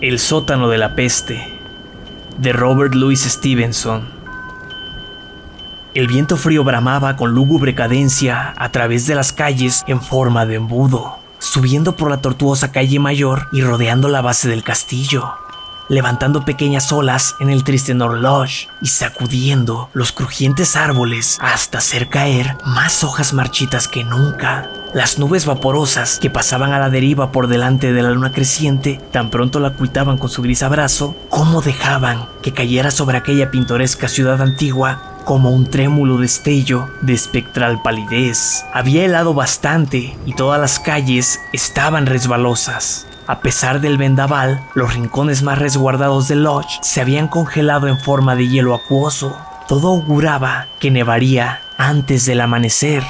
El sótano de la peste de Robert Louis Stevenson. El viento frío bramaba con lúgubre cadencia a través de las calles en forma de embudo, subiendo por la tortuosa calle mayor y rodeando la base del castillo levantando pequeñas olas en el triste Norloge y sacudiendo los crujientes árboles hasta hacer caer más hojas marchitas que nunca. Las nubes vaporosas que pasaban a la deriva por delante de la luna creciente tan pronto la ocultaban con su gris abrazo, como dejaban que cayera sobre aquella pintoresca ciudad antigua como un trémulo destello de espectral palidez. Había helado bastante y todas las calles estaban resbalosas. A pesar del vendaval, los rincones más resguardados del Lodge se habían congelado en forma de hielo acuoso. Todo auguraba que nevaría antes del amanecer.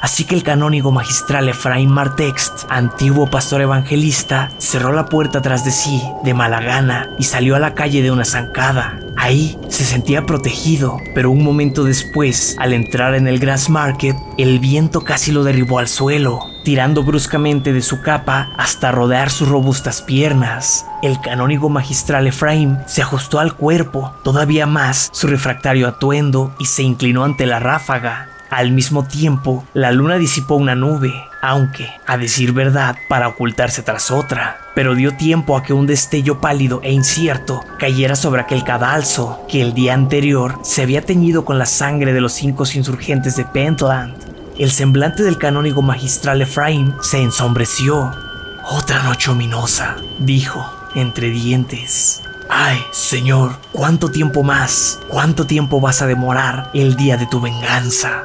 Así que el canónigo magistral Efraín Martext, antiguo pastor evangelista, cerró la puerta tras de sí de mala gana y salió a la calle de una zancada. Ahí se sentía protegido, pero un momento después, al entrar en el Grass Market, el viento casi lo derribó al suelo, tirando bruscamente de su capa hasta rodear sus robustas piernas. El canónigo magistral Efraín se ajustó al cuerpo, todavía más su refractario atuendo, y se inclinó ante la ráfaga. Al mismo tiempo, la luna disipó una nube, aunque, a decir verdad, para ocultarse tras otra, pero dio tiempo a que un destello pálido e incierto cayera sobre aquel cadalso que el día anterior se había teñido con la sangre de los cinco insurgentes de Pentland. El semblante del canónigo magistral Efraín se ensombreció. Otra noche ominosa, dijo, entre dientes. Ay, Señor, ¿cuánto tiempo más? ¿Cuánto tiempo vas a demorar el día de tu venganza?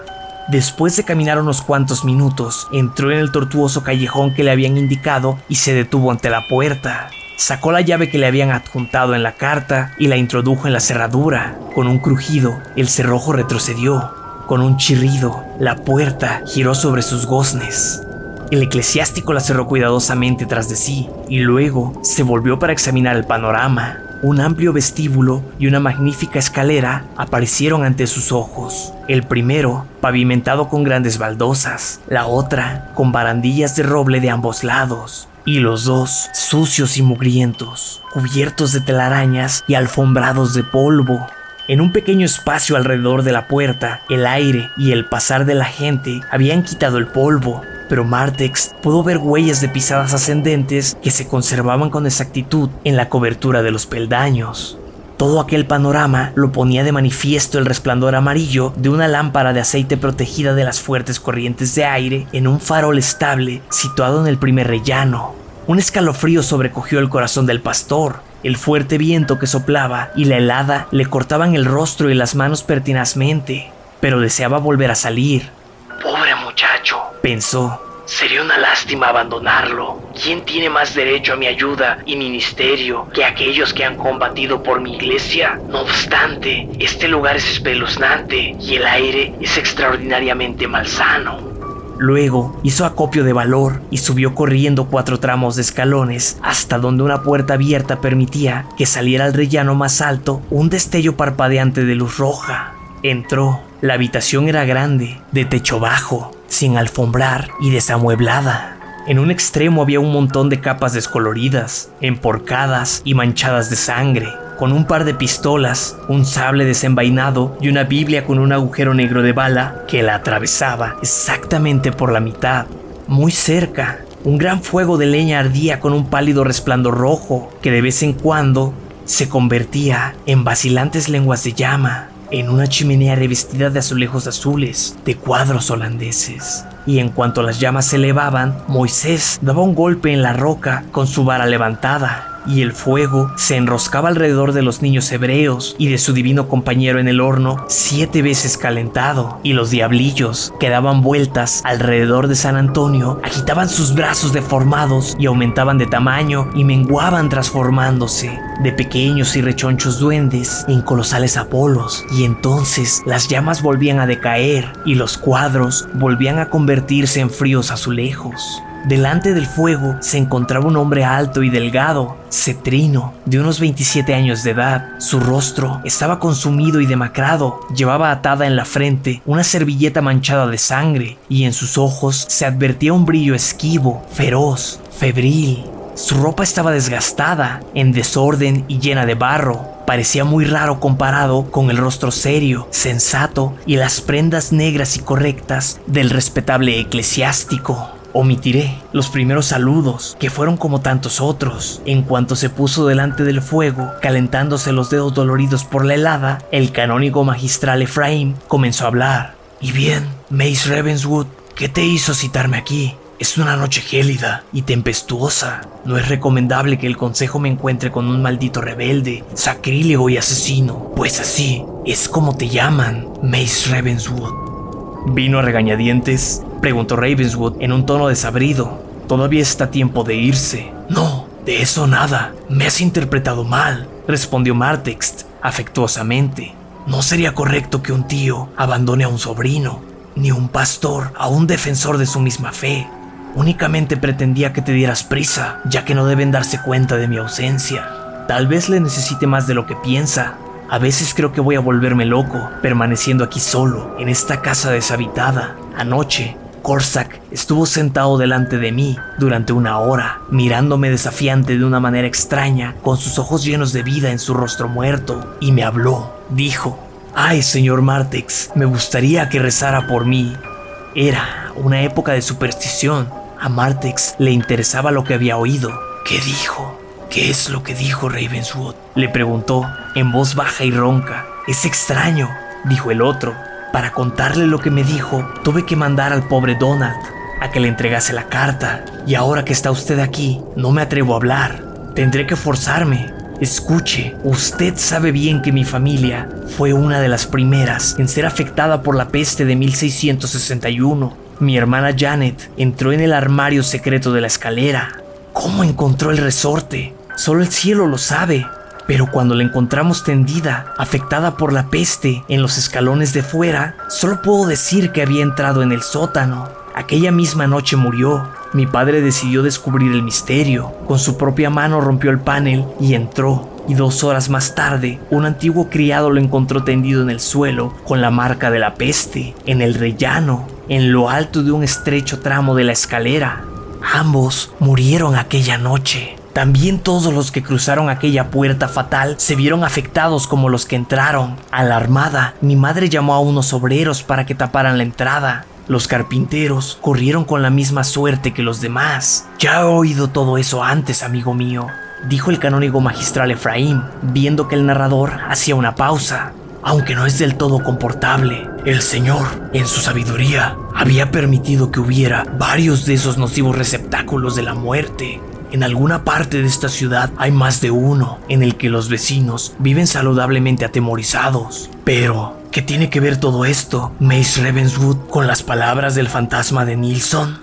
Después de caminar unos cuantos minutos, entró en el tortuoso callejón que le habían indicado y se detuvo ante la puerta. Sacó la llave que le habían adjuntado en la carta y la introdujo en la cerradura. Con un crujido, el cerrojo retrocedió. Con un chirrido, la puerta giró sobre sus goznes. El eclesiástico la cerró cuidadosamente tras de sí y luego se volvió para examinar el panorama. Un amplio vestíbulo y una magnífica escalera aparecieron ante sus ojos. El primero, pavimentado con grandes baldosas, la otra, con barandillas de roble de ambos lados, y los dos, sucios y mugrientos, cubiertos de telarañas y alfombrados de polvo. En un pequeño espacio alrededor de la puerta, el aire y el pasar de la gente habían quitado el polvo, pero Martex pudo ver huellas de pisadas ascendentes que se conservaban con exactitud en la cobertura de los peldaños. Todo aquel panorama lo ponía de manifiesto el resplandor amarillo de una lámpara de aceite protegida de las fuertes corrientes de aire en un farol estable situado en el primer rellano. Un escalofrío sobrecogió el corazón del pastor. El fuerte viento que soplaba y la helada le cortaban el rostro y las manos pertinazmente, pero deseaba volver a salir. Pobre muchacho, Pensó, sería una lástima abandonarlo. ¿Quién tiene más derecho a mi ayuda y ministerio que aquellos que han combatido por mi iglesia? No obstante, este lugar es espeluznante y el aire es extraordinariamente malsano. Luego hizo acopio de valor y subió corriendo cuatro tramos de escalones hasta donde una puerta abierta permitía que saliera al rellano más alto un destello parpadeante de luz roja. Entró. La habitación era grande, de techo bajo, sin alfombrar y desamueblada. En un extremo había un montón de capas descoloridas, emporcadas y manchadas de sangre, con un par de pistolas, un sable desenvainado y una Biblia con un agujero negro de bala que la atravesaba exactamente por la mitad. Muy cerca, un gran fuego de leña ardía con un pálido resplandor rojo que de vez en cuando se convertía en vacilantes lenguas de llama en una chimenea revestida de azulejos azules, de cuadros holandeses. Y en cuanto las llamas se elevaban, Moisés daba un golpe en la roca con su vara levantada, y el fuego se enroscaba alrededor de los niños hebreos y de su divino compañero en el horno siete veces calentado, y los diablillos que daban vueltas alrededor de San Antonio agitaban sus brazos deformados y aumentaban de tamaño y menguaban transformándose de pequeños y rechonchos duendes en colosales apolos, y entonces las llamas volvían a decaer y los cuadros volvían a convertirse en fríos azulejos. Delante del fuego se encontraba un hombre alto y delgado, cetrino, de unos 27 años de edad. Su rostro estaba consumido y demacrado. Llevaba atada en la frente una servilleta manchada de sangre y en sus ojos se advertía un brillo esquivo, feroz, febril. Su ropa estaba desgastada, en desorden y llena de barro. Parecía muy raro comparado con el rostro serio, sensato y las prendas negras y correctas del respetable eclesiástico. Omitiré los primeros saludos, que fueron como tantos otros. En cuanto se puso delante del fuego, calentándose los dedos doloridos por la helada, el canónigo magistral Efraín comenzó a hablar. Y bien, Mace Ravenswood, ¿qué te hizo citarme aquí? Es una noche gélida y tempestuosa. No es recomendable que el consejo me encuentre con un maldito rebelde, sacrílego y asesino, pues así es como te llaman, Mace Ravenswood. ¿Vino a regañadientes? Preguntó Ravenswood en un tono desabrido. Todavía está tiempo de irse. No, de eso nada. Me has interpretado mal, respondió Martext afectuosamente. No sería correcto que un tío abandone a un sobrino, ni un pastor a un defensor de su misma fe. Únicamente pretendía que te dieras prisa, ya que no deben darse cuenta de mi ausencia. Tal vez le necesite más de lo que piensa. A veces creo que voy a volverme loco, permaneciendo aquí solo, en esta casa deshabitada. Anoche, Corsac estuvo sentado delante de mí durante una hora, mirándome desafiante de una manera extraña, con sus ojos llenos de vida en su rostro muerto, y me habló. Dijo, Ay, señor Martex, me gustaría que rezara por mí. Era una época de superstición, a Martex le interesaba lo que había oído. ¿Qué dijo? ¿Qué es lo que dijo Ravenswood? Le preguntó en voz baja y ronca. Es extraño, dijo el otro. Para contarle lo que me dijo, tuve que mandar al pobre Donald a que le entregase la carta. Y ahora que está usted aquí, no me atrevo a hablar. Tendré que forzarme. Escuche, usted sabe bien que mi familia fue una de las primeras en ser afectada por la peste de 1661 mi hermana Janet entró en el armario secreto de la escalera. ¿Cómo encontró el resorte? Solo el cielo lo sabe. Pero cuando la encontramos tendida, afectada por la peste, en los escalones de fuera, solo puedo decir que había entrado en el sótano. Aquella misma noche murió. Mi padre decidió descubrir el misterio. Con su propia mano rompió el panel y entró. Y dos horas más tarde, un antiguo criado lo encontró tendido en el suelo con la marca de la peste, en el rellano en lo alto de un estrecho tramo de la escalera. Ambos murieron aquella noche. También todos los que cruzaron aquella puerta fatal se vieron afectados como los que entraron. Alarmada, mi madre llamó a unos obreros para que taparan la entrada. Los carpinteros corrieron con la misma suerte que los demás. Ya he oído todo eso antes, amigo mío, dijo el canónigo magistral Efraín, viendo que el narrador hacía una pausa aunque no es del todo comportable. El Señor, en su sabiduría, había permitido que hubiera varios de esos nocivos receptáculos de la muerte. En alguna parte de esta ciudad hay más de uno en el que los vecinos viven saludablemente atemorizados. Pero, ¿qué tiene que ver todo esto, Mace Ravenswood, con las palabras del fantasma de Nilsson?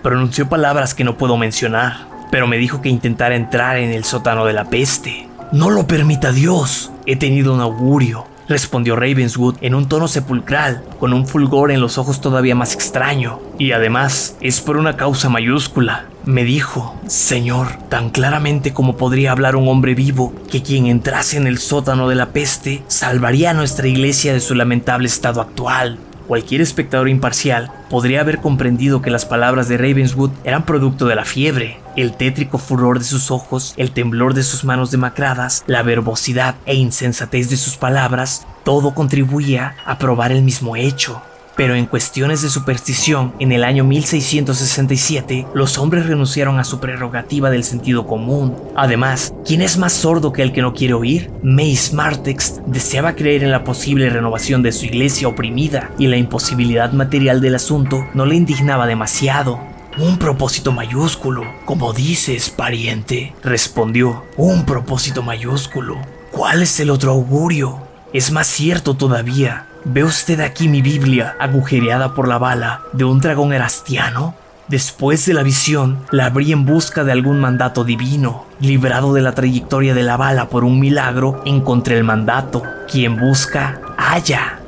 Pronunció palabras que no puedo mencionar, pero me dijo que intentara entrar en el sótano de la peste. No lo permita Dios. He tenido un augurio respondió Ravenswood en un tono sepulcral, con un fulgor en los ojos todavía más extraño. Y además, es por una causa mayúscula. Me dijo, Señor, tan claramente como podría hablar un hombre vivo, que quien entrase en el sótano de la peste salvaría a nuestra iglesia de su lamentable estado actual. Cualquier espectador imparcial podría haber comprendido que las palabras de Ravenswood eran producto de la fiebre, el tétrico furor de sus ojos, el temblor de sus manos demacradas, la verbosidad e insensatez de sus palabras, todo contribuía a probar el mismo hecho. Pero en cuestiones de superstición, en el año 1667, los hombres renunciaron a su prerrogativa del sentido común. Además, ¿quién es más sordo que el que no quiere oír? Mace Martex deseaba creer en la posible renovación de su iglesia oprimida y la imposibilidad material del asunto no le indignaba demasiado. Un propósito mayúsculo, como dices, pariente, respondió. Un propósito mayúsculo. ¿Cuál es el otro augurio? Es más cierto todavía. ¿Ve usted aquí mi Biblia agujereada por la bala de un dragón erastiano? Después de la visión, la abrí en busca de algún mandato divino. Librado de la trayectoria de la bala por un milagro, encontré el mandato. Quien busca, halla.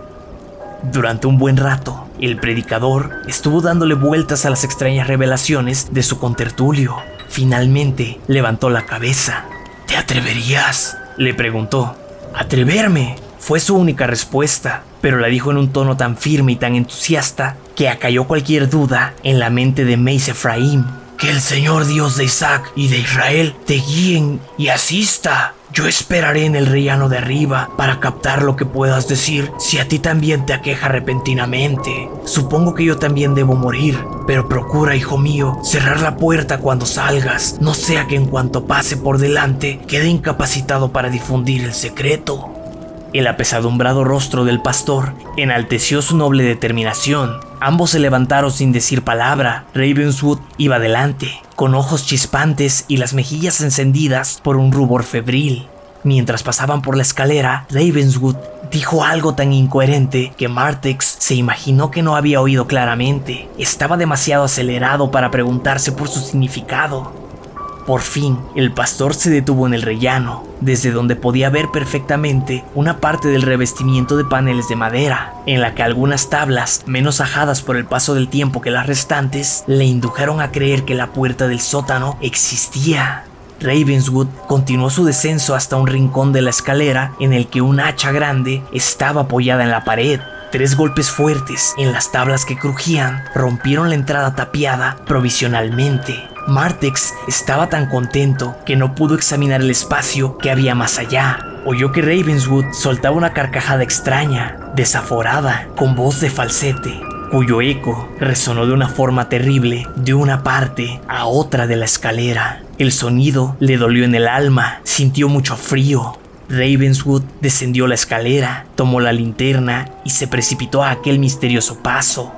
Durante un buen rato, el predicador estuvo dándole vueltas a las extrañas revelaciones de su contertulio. Finalmente, levantó la cabeza. ¿Te atreverías? le preguntó. ¿Atreverme? Fue su única respuesta, pero la dijo en un tono tan firme y tan entusiasta que acalló cualquier duda en la mente de Mace Ephraim. Que el Señor Dios de Isaac y de Israel te guíen y asista. Yo esperaré en el rellano de arriba para captar lo que puedas decir si a ti también te aqueja repentinamente. Supongo que yo también debo morir, pero procura, hijo mío, cerrar la puerta cuando salgas, no sea que en cuanto pase por delante quede incapacitado para difundir el secreto. El apesadumbrado rostro del pastor enalteció su noble determinación. Ambos se levantaron sin decir palabra. Ravenswood iba adelante, con ojos chispantes y las mejillas encendidas por un rubor febril. Mientras pasaban por la escalera, Ravenswood dijo algo tan incoherente que Martex se imaginó que no había oído claramente. Estaba demasiado acelerado para preguntarse por su significado. Por fin, el pastor se detuvo en el rellano, desde donde podía ver perfectamente una parte del revestimiento de paneles de madera, en la que algunas tablas, menos ajadas por el paso del tiempo que las restantes, le indujeron a creer que la puerta del sótano existía. Ravenswood continuó su descenso hasta un rincón de la escalera en el que un hacha grande estaba apoyada en la pared. Tres golpes fuertes en las tablas que crujían rompieron la entrada tapiada provisionalmente. Martex estaba tan contento que no pudo examinar el espacio que había más allá. Oyó que Ravenswood soltaba una carcajada extraña, desaforada, con voz de falsete, cuyo eco resonó de una forma terrible de una parte a otra de la escalera. El sonido le dolió en el alma, sintió mucho frío. Ravenswood descendió la escalera, tomó la linterna y se precipitó a aquel misterioso paso.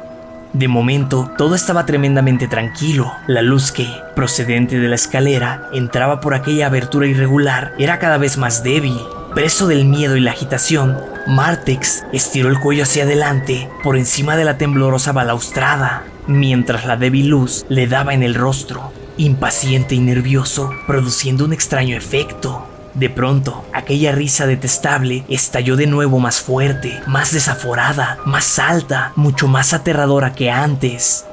De momento, todo estaba tremendamente tranquilo. La luz que, procedente de la escalera, entraba por aquella abertura irregular era cada vez más débil. Preso del miedo y la agitación, Martex estiró el cuello hacia adelante por encima de la temblorosa balaustrada, mientras la débil luz le daba en el rostro, impaciente y nervioso, produciendo un extraño efecto. De pronto, aquella risa detestable estalló de nuevo más fuerte, más desaforada, más alta, mucho más aterradora que antes.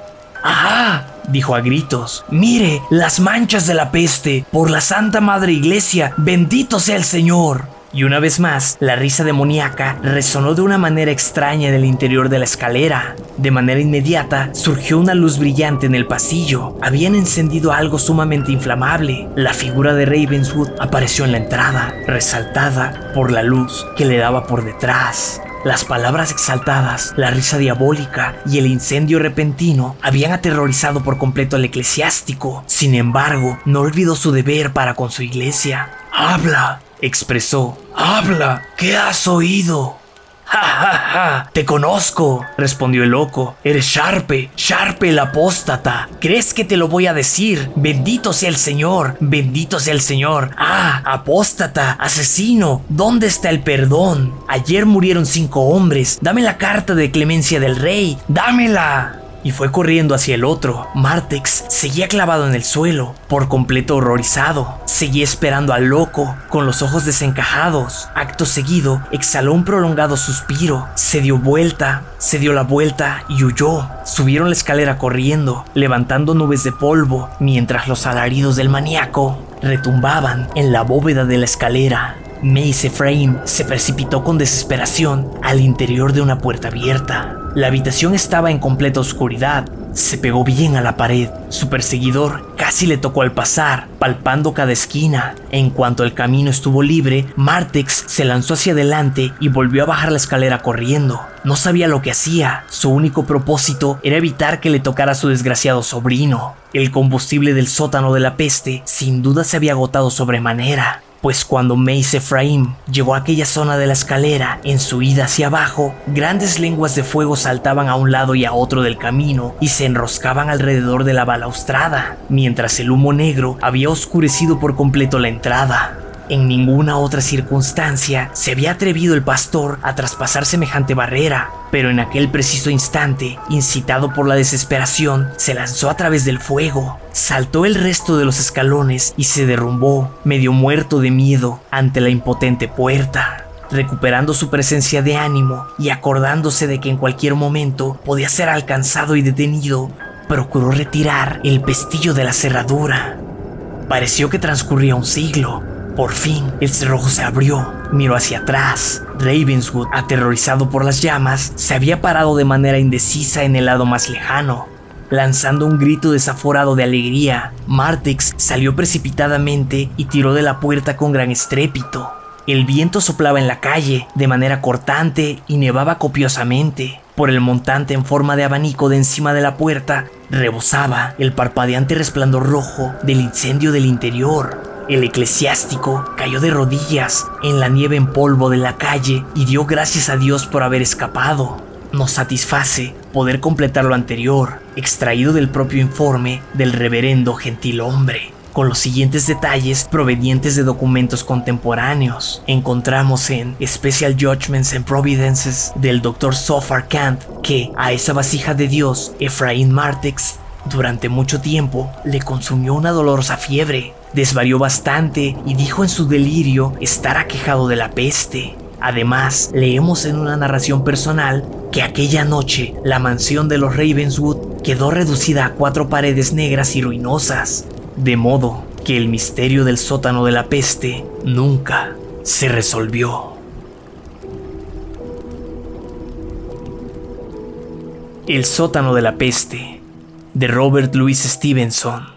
¡Ajá! dijo a gritos. Mire, las manchas de la peste, por la Santa Madre Iglesia, bendito sea el Señor. Y una vez más, la risa demoníaca resonó de una manera extraña en el interior de la escalera. De manera inmediata, surgió una luz brillante en el pasillo. Habían encendido algo sumamente inflamable. La figura de Ravenswood apareció en la entrada, resaltada por la luz que le daba por detrás. Las palabras exaltadas, la risa diabólica y el incendio repentino habían aterrorizado por completo al eclesiástico. Sin embargo, no olvidó su deber para con su iglesia. Habla, expresó. Habla, ¿qué has oído? ¡Ja, ja, ja! Te conozco, respondió el loco. Eres Sharpe, Sharpe el apóstata. ¿Crees que te lo voy a decir? Bendito sea el Señor, bendito sea el Señor. Ah, apóstata, asesino, ¿dónde está el perdón? Ayer murieron cinco hombres. Dame la carta de clemencia del rey. Dámela y fue corriendo hacia el otro. Martex seguía clavado en el suelo, por completo horrorizado. Seguía esperando al loco, con los ojos desencajados. Acto seguido, exhaló un prolongado suspiro, se dio vuelta, se dio la vuelta y huyó. Subieron la escalera corriendo, levantando nubes de polvo, mientras los alaridos del maníaco retumbaban en la bóveda de la escalera. Mace Frame se precipitó con desesperación al interior de una puerta abierta. La habitación estaba en completa oscuridad. Se pegó bien a la pared. Su perseguidor casi le tocó al pasar, palpando cada esquina. En cuanto el camino estuvo libre, Martex se lanzó hacia adelante y volvió a bajar la escalera corriendo. No sabía lo que hacía. Su único propósito era evitar que le tocara a su desgraciado sobrino. El combustible del sótano de la peste sin duda se había agotado sobremanera pues cuando Mace Ephraim llegó a aquella zona de la escalera, en su ida hacia abajo, grandes lenguas de fuego saltaban a un lado y a otro del camino y se enroscaban alrededor de la balaustrada, mientras el humo negro había oscurecido por completo la entrada. En ninguna otra circunstancia se había atrevido el pastor a traspasar semejante barrera, pero en aquel preciso instante, incitado por la desesperación, se lanzó a través del fuego, saltó el resto de los escalones y se derrumbó, medio muerto de miedo, ante la impotente puerta. Recuperando su presencia de ánimo y acordándose de que en cualquier momento podía ser alcanzado y detenido, procuró retirar el pestillo de la cerradura. Pareció que transcurría un siglo, por fin, el cerrojo se abrió, miró hacia atrás. Ravenswood, aterrorizado por las llamas, se había parado de manera indecisa en el lado más lejano. Lanzando un grito desaforado de alegría, Martex salió precipitadamente y tiró de la puerta con gran estrépito. El viento soplaba en la calle de manera cortante y nevaba copiosamente. Por el montante en forma de abanico de encima de la puerta rebosaba el parpadeante resplandor rojo del incendio del interior. El eclesiástico cayó de rodillas en la nieve en polvo de la calle y dio gracias a Dios por haber escapado. Nos satisface poder completar lo anterior, extraído del propio informe del reverendo gentilhombre con los siguientes detalles provenientes de documentos contemporáneos. Encontramos en Special Judgments and Providences del Dr. Sophar Kant que a esa vasija de Dios, Efraín Martex, durante mucho tiempo le consumió una dolorosa fiebre. Desvarió bastante y dijo en su delirio estar aquejado de la peste. Además, leemos en una narración personal que aquella noche la mansión de los Ravenswood quedó reducida a cuatro paredes negras y ruinosas, de modo que el misterio del sótano de la peste nunca se resolvió. El sótano de la peste de Robert Louis Stevenson